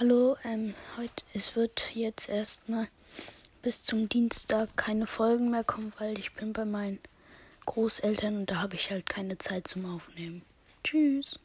Hallo, ähm, heute, es wird jetzt erstmal bis zum Dienstag keine Folgen mehr kommen, weil ich bin bei meinen Großeltern und da habe ich halt keine Zeit zum Aufnehmen. Tschüss.